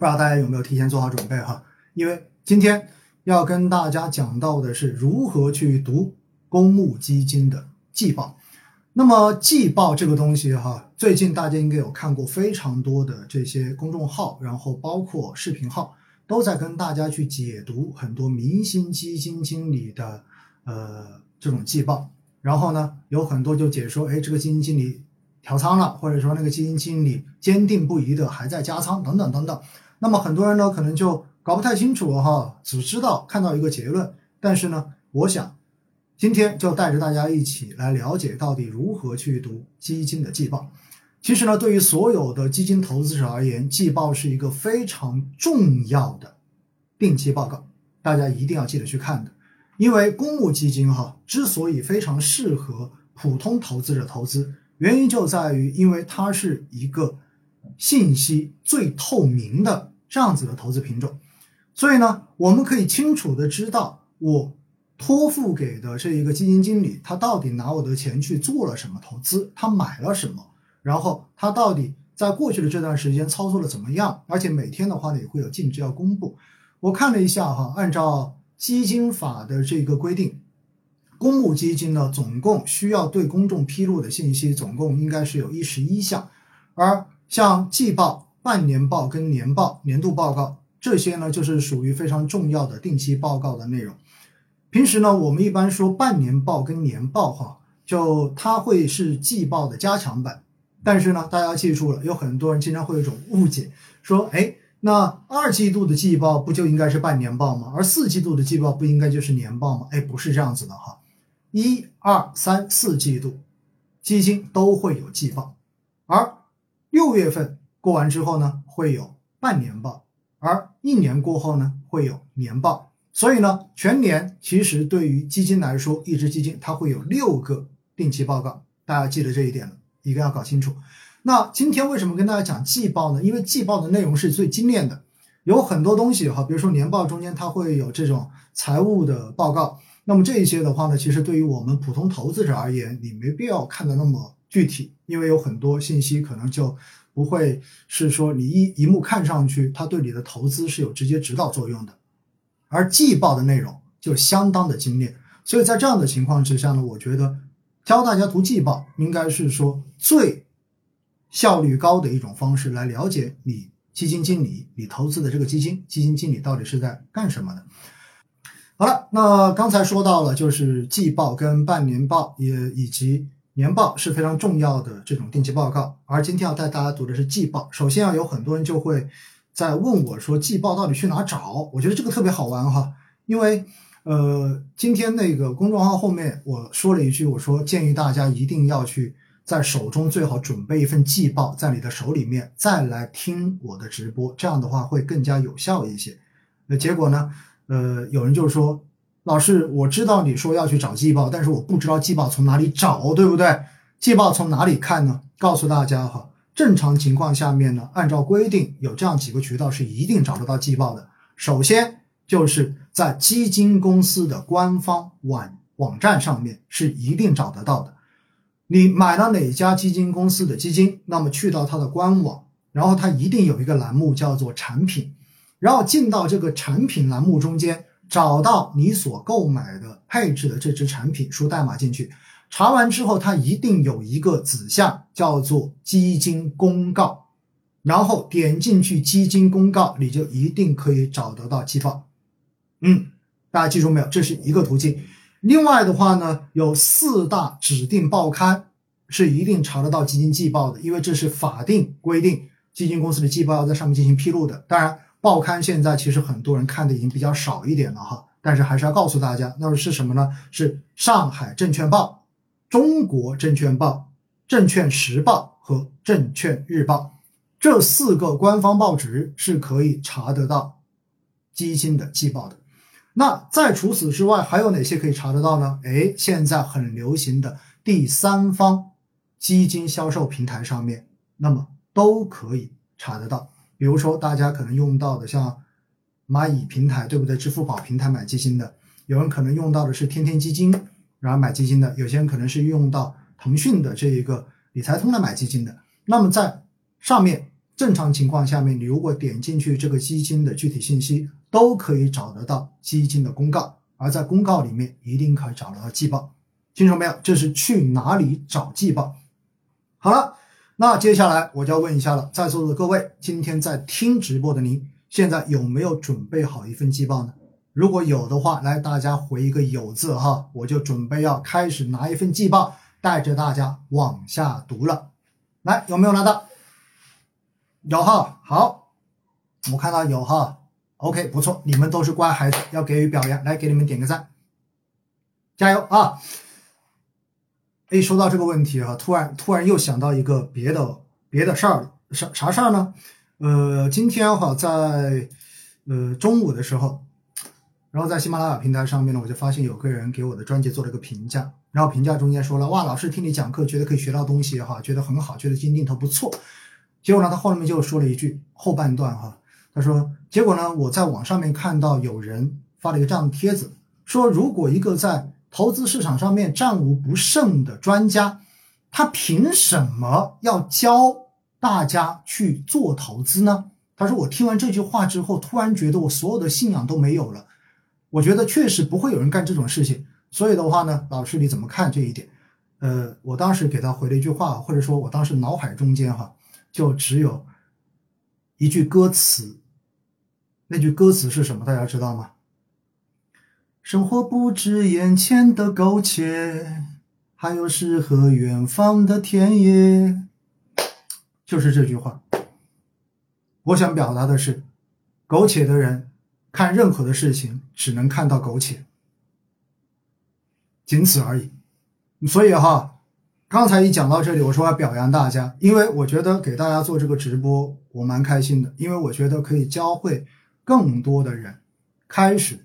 不知道大家有没有提前做好准备哈？因为今天要跟大家讲到的是如何去读公募基金的季报。那么季报这个东西哈，最近大家应该有看过非常多的这些公众号，然后包括视频号，都在跟大家去解读很多明星基金经理的呃这种季报。然后呢，有很多就解说，哎，这个基金经理调仓了，或者说那个基金经理坚定不移的还在加仓，等等等等。那么很多人呢，可能就搞不太清楚哈，只知道看到一个结论。但是呢，我想今天就带着大家一起来了解到底如何去读基金的季报。其实呢，对于所有的基金投资者而言，季报是一个非常重要的定期报告，大家一定要记得去看的。因为公募基金哈之所以非常适合普通投资者投资，原因就在于因为它是一个信息最透明的这样子的投资品种，所以呢，我们可以清楚的知道我托付给的这一个基金经理，他到底拿我的钱去做了什么投资，他买了什么，然后他到底在过去的这段时间操作的怎么样，而且每天的话呢也会有净值要公布。我看了一下哈，按照基金法的这个规定，公募基金呢，总共需要对公众披露的信息，总共应该是有一十一项。而像季报、半年报跟年报、年度报告这些呢，就是属于非常重要的定期报告的内容。平时呢，我们一般说半年报跟年报哈，就它会是季报的加强版。但是呢，大家记住了，有很多人经常会有一种误解，说哎。那二季度的季报不就应该是半年报吗？而四季度的季报不应该就是年报吗？哎，不是这样子的哈，一二三四季度基金都会有季报，而六月份过完之后呢，会有半年报，而一年过后呢，会有年报。所以呢，全年其实对于基金来说，一只基金它会有六个定期报告，大家记得这一点了，一定要搞清楚。那今天为什么跟大家讲季报呢？因为季报的内容是最精炼的，有很多东西哈，比如说年报中间它会有这种财务的报告，那么这一些的话呢，其实对于我们普通投资者而言，你没必要看的那么具体，因为有很多信息可能就不会是说你一一目看上去，它对你的投资是有直接指导作用的，而季报的内容就相当的精炼，所以在这样的情况之下呢，我觉得教大家读季报应该是说最。效率高的一种方式来了解你基金经理你投资的这个基金，基金经理到底是在干什么的。好了，那刚才说到了，就是季报跟半年报也以及年报是非常重要的这种定期报告。而今天要带大家读的是季报。首先啊，有很多人就会在问我说，季报到底去哪找？我觉得这个特别好玩哈，因为呃，今天那个公众号后面我说了一句，我说建议大家一定要去。在手中最好准备一份季报，在你的手里面再来听我的直播，这样的话会更加有效一些。那结果呢？呃，有人就说，老师，我知道你说要去找季报，但是我不知道季报从哪里找，对不对？季报从哪里看呢？告诉大家哈，正常情况下面呢，按照规定有这样几个渠道是一定找得到季报的。首先就是在基金公司的官方网网站上面是一定找得到的。你买了哪家基金公司的基金，那么去到它的官网，然后它一定有一个栏目叫做产品，然后进到这个产品栏目中间，找到你所购买的配置的这支产品，输代码进去，查完之后，它一定有一个子项叫做基金公告，然后点进去基金公告，你就一定可以找得到季报。嗯，大家记住没有？这是一个途径。另外的话呢，有四大指定报刊是一定查得到基金季报的，因为这是法定规定，基金公司的季报要在上面进行披露的。当然，报刊现在其实很多人看的已经比较少一点了哈，但是还是要告诉大家，那么是什么呢？是上海证券报、中国证券报、证券时报和证券日报这四个官方报纸是可以查得到基金的季报的。那在除此之外，还有哪些可以查得到呢？哎，现在很流行的第三方基金销售平台上面，那么都可以查得到。比如说大家可能用到的像蚂蚁平台，对不对？支付宝平台买基金的，有人可能用到的是天天基金，然后买基金的，有些人可能是用到腾讯的这一个理财通来买基金的。那么在上面正常情况下面，你如果点进去这个基金的具体信息，都可以找得到基金的公告，而在公告里面一定可以找得到季报。清楚没有？这是去哪里找季报？好了，那接下来我就要问一下了，在座的各位，今天在听直播的您，现在有没有准备好一份季报呢？如果有的话，来大家回一个有字哈，我就准备要开始拿一份季报，带着大家往下读了。来，有没有拿到？有哈，好，我看到有哈，OK，不错，你们都是乖孩子，要给予表扬，来给你们点个赞，加油啊！哎，说到这个问题哈，突然突然又想到一个别的别的事儿，啥啥事儿呢？呃，今天哈在呃中午的时候，然后在喜马拉雅平台上面呢，我就发现有个人给我的专辑做了个评价，然后评价中间说了，哇，老师听你讲课，觉得可以学到东西哈，觉得很好，觉得今天头不错。结果呢，他后面就说了一句后半段哈，他说：“结果呢，我在网上面看到有人发了一个这样的帖子，说如果一个在投资市场上面战无不胜的专家，他凭什么要教大家去做投资呢？”他说：“我听完这句话之后，突然觉得我所有的信仰都没有了。我觉得确实不会有人干这种事情。所以的话呢，老师你怎么看这一点？呃，我当时给他回了一句话，或者说我当时脑海中间哈。”就只有一句歌词，那句歌词是什么？大家知道吗？生活不止眼前的苟且，还有诗和远方的田野。就是这句话。我想表达的是，苟且的人看任何的事情只能看到苟且，仅此而已。所以哈。刚才一讲到这里，我说要表扬大家，因为我觉得给大家做这个直播，我蛮开心的，因为我觉得可以教会更多的人开始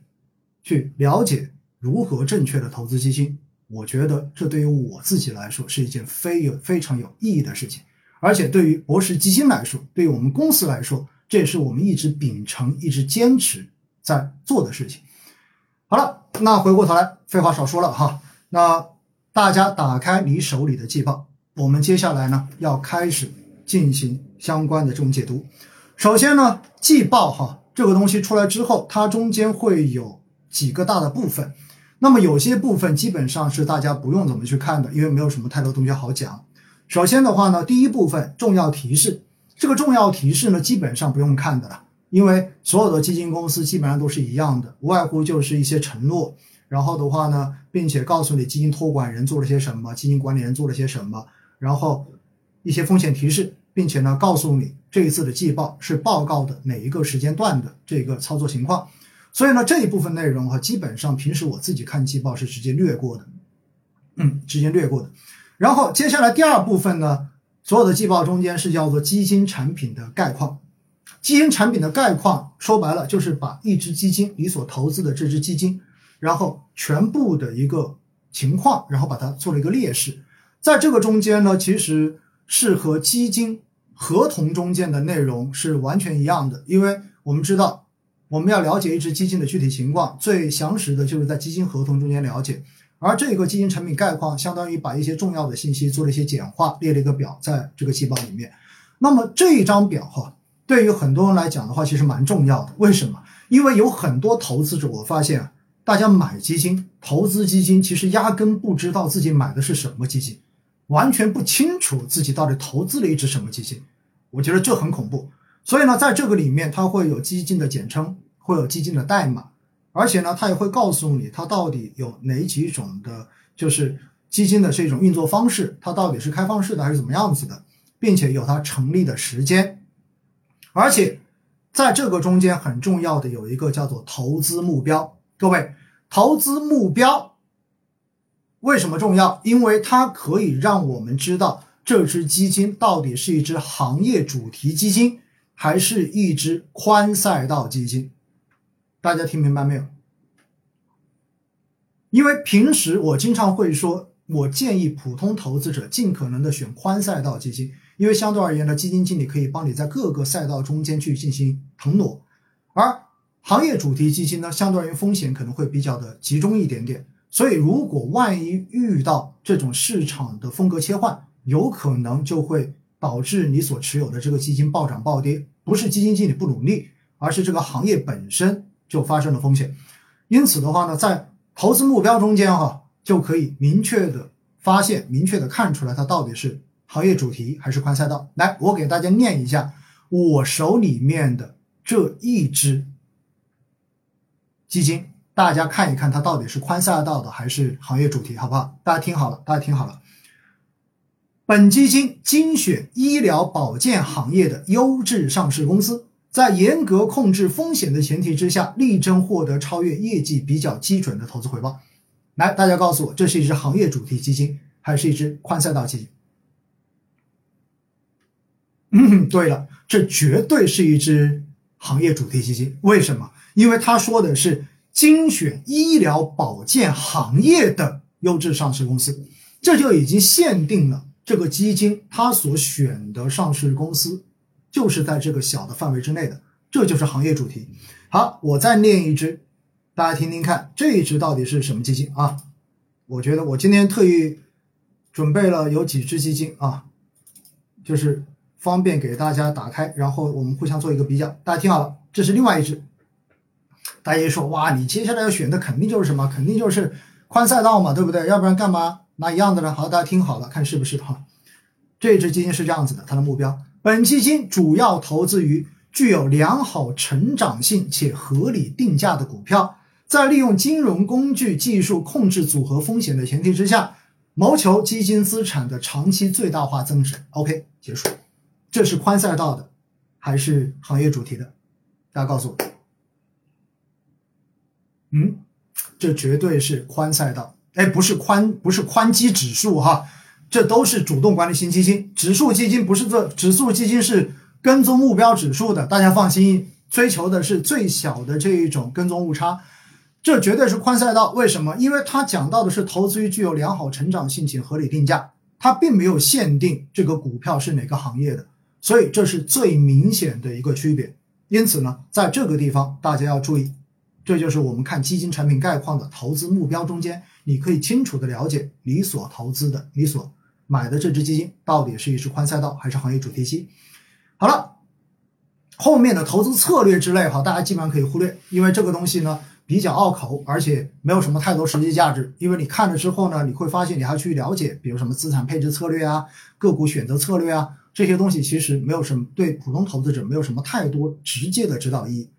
去了解如何正确的投资基金。我觉得这对于我自己来说是一件非有非常有意义的事情，而且对于博时基金来说，对于我们公司来说，这也是我们一直秉承、一直坚持在做的事情。好了，那回过头来，废话少说了哈，那。大家打开你手里的季报，我们接下来呢要开始进行相关的这种解读。首先呢，季报哈这个东西出来之后，它中间会有几个大的部分。那么有些部分基本上是大家不用怎么去看的，因为没有什么太多东西好讲。首先的话呢，第一部分重要提示，这个重要提示呢基本上不用看的了，因为所有的基金公司基本上都是一样的，无外乎就是一些承诺。然后的话呢，并且告诉你基金托管人做了些什么，基金管理人做了些什么，然后一些风险提示，并且呢，告诉你这一次的季报是报告的哪一个时间段的这个操作情况。所以呢，这一部分内容哈，基本上平时我自己看季报是直接略过的，嗯，直接略过的。然后接下来第二部分呢，所有的季报中间是叫做基金产品的概况。基金产品的概况说白了就是把一只基金你所投资的这只基金。然后全部的一个情况，然后把它做了一个列示，在这个中间呢，其实是和基金合同中间的内容是完全一样的，因为我们知道我们要了解一只基金的具体情况，最详实的就是在基金合同中间了解，而这个基金产品概况相当于把一些重要的信息做了一些简化，列了一个表在这个细胞里面。那么这一张表哈，对于很多人来讲的话，其实蛮重要的。为什么？因为有很多投资者，我发现啊。大家买基金、投资基金，其实压根不知道自己买的是什么基金，完全不清楚自己到底投资了一只什么基金。我觉得这很恐怖。所以呢，在这个里面，它会有基金的简称，会有基金的代码，而且呢，它也会告诉你它到底有哪几种的，就是基金的这种运作方式，它到底是开放式的还是怎么样子的，并且有它成立的时间。而且在这个中间很重要的有一个叫做投资目标。各位，投资目标为什么重要？因为它可以让我们知道这只基金到底是一只行业主题基金，还是一只宽赛道基金。大家听明白没有？因为平时我经常会说，我建议普通投资者尽可能的选宽赛道基金，因为相对而言呢，基金经理可以帮你在各个赛道中间去进行腾挪，而。行业主题基金呢，相对而言风险可能会比较的集中一点点，所以如果万一遇到这种市场的风格切换，有可能就会导致你所持有的这个基金暴涨暴跌，不是基金经理不努力，而是这个行业本身就发生了风险。因此的话呢，在投资目标中间哈，就可以明确的发现、明确的看出来它到底是行业主题还是宽赛道。来，我给大家念一下我手里面的这一只基金，大家看一看它到底是宽赛道的还是行业主题，好不好？大家听好了，大家听好了。本基金精选医疗保健行业的优质上市公司，在严格控制风险的前提之下，力争获得超越业绩比较基准的投资回报。来，大家告诉我，这是一只行业主题基金，还是一只宽赛道基金？嗯，对了，这绝对是一只行业主题基金。为什么？因为他说的是精选医疗保健行业的优质上市公司，这就已经限定了。这个基金它所选的上市公司，就是在这个小的范围之内的，这就是行业主题。好，我再念一支，大家听听看，这一支到底是什么基金啊？我觉得我今天特意准备了有几只基金啊，就是方便给大家打开，然后我们互相做一个比较。大家听好了，这是另外一支。大家一说哇，你接下来要选的肯定就是什么？肯定就是宽赛道嘛，对不对？要不然干嘛？那一样的呢？好，大家听好了，看是不是哈？这支基金是这样子的，它的目标，本基金主要投资于具有良好成长性且合理定价的股票，在利用金融工具技术控制组合风险的前提之下，谋求基金资产的长期最大化增值。OK，结束。这是宽赛道的，还是行业主题的？大家告诉我。嗯，这绝对是宽赛道。哎，不是宽，不是宽基指数哈，这都是主动管理型基金。指数基金不是这，指数基金是跟踪目标指数的，大家放心，追求的是最小的这一种跟踪误差。这绝对是宽赛道。为什么？因为它讲到的是投资于具有良好成长性且合理定价，它并没有限定这个股票是哪个行业的，所以这是最明显的一个区别。因此呢，在这个地方大家要注意。这就是我们看基金产品概况的投资目标中间，你可以清楚的了解你所投资的、你所买的这只基金到底是一只宽赛道还是行业主题基。好了，后面的投资策略之类哈，大家基本上可以忽略，因为这个东西呢比较拗口，而且没有什么太多实际价值。因为你看了之后呢，你会发现你还去了解，比如什么资产配置策略啊、个股选择策略啊这些东西，其实没有什么对普通投资者没有什么太多直接的指导意义。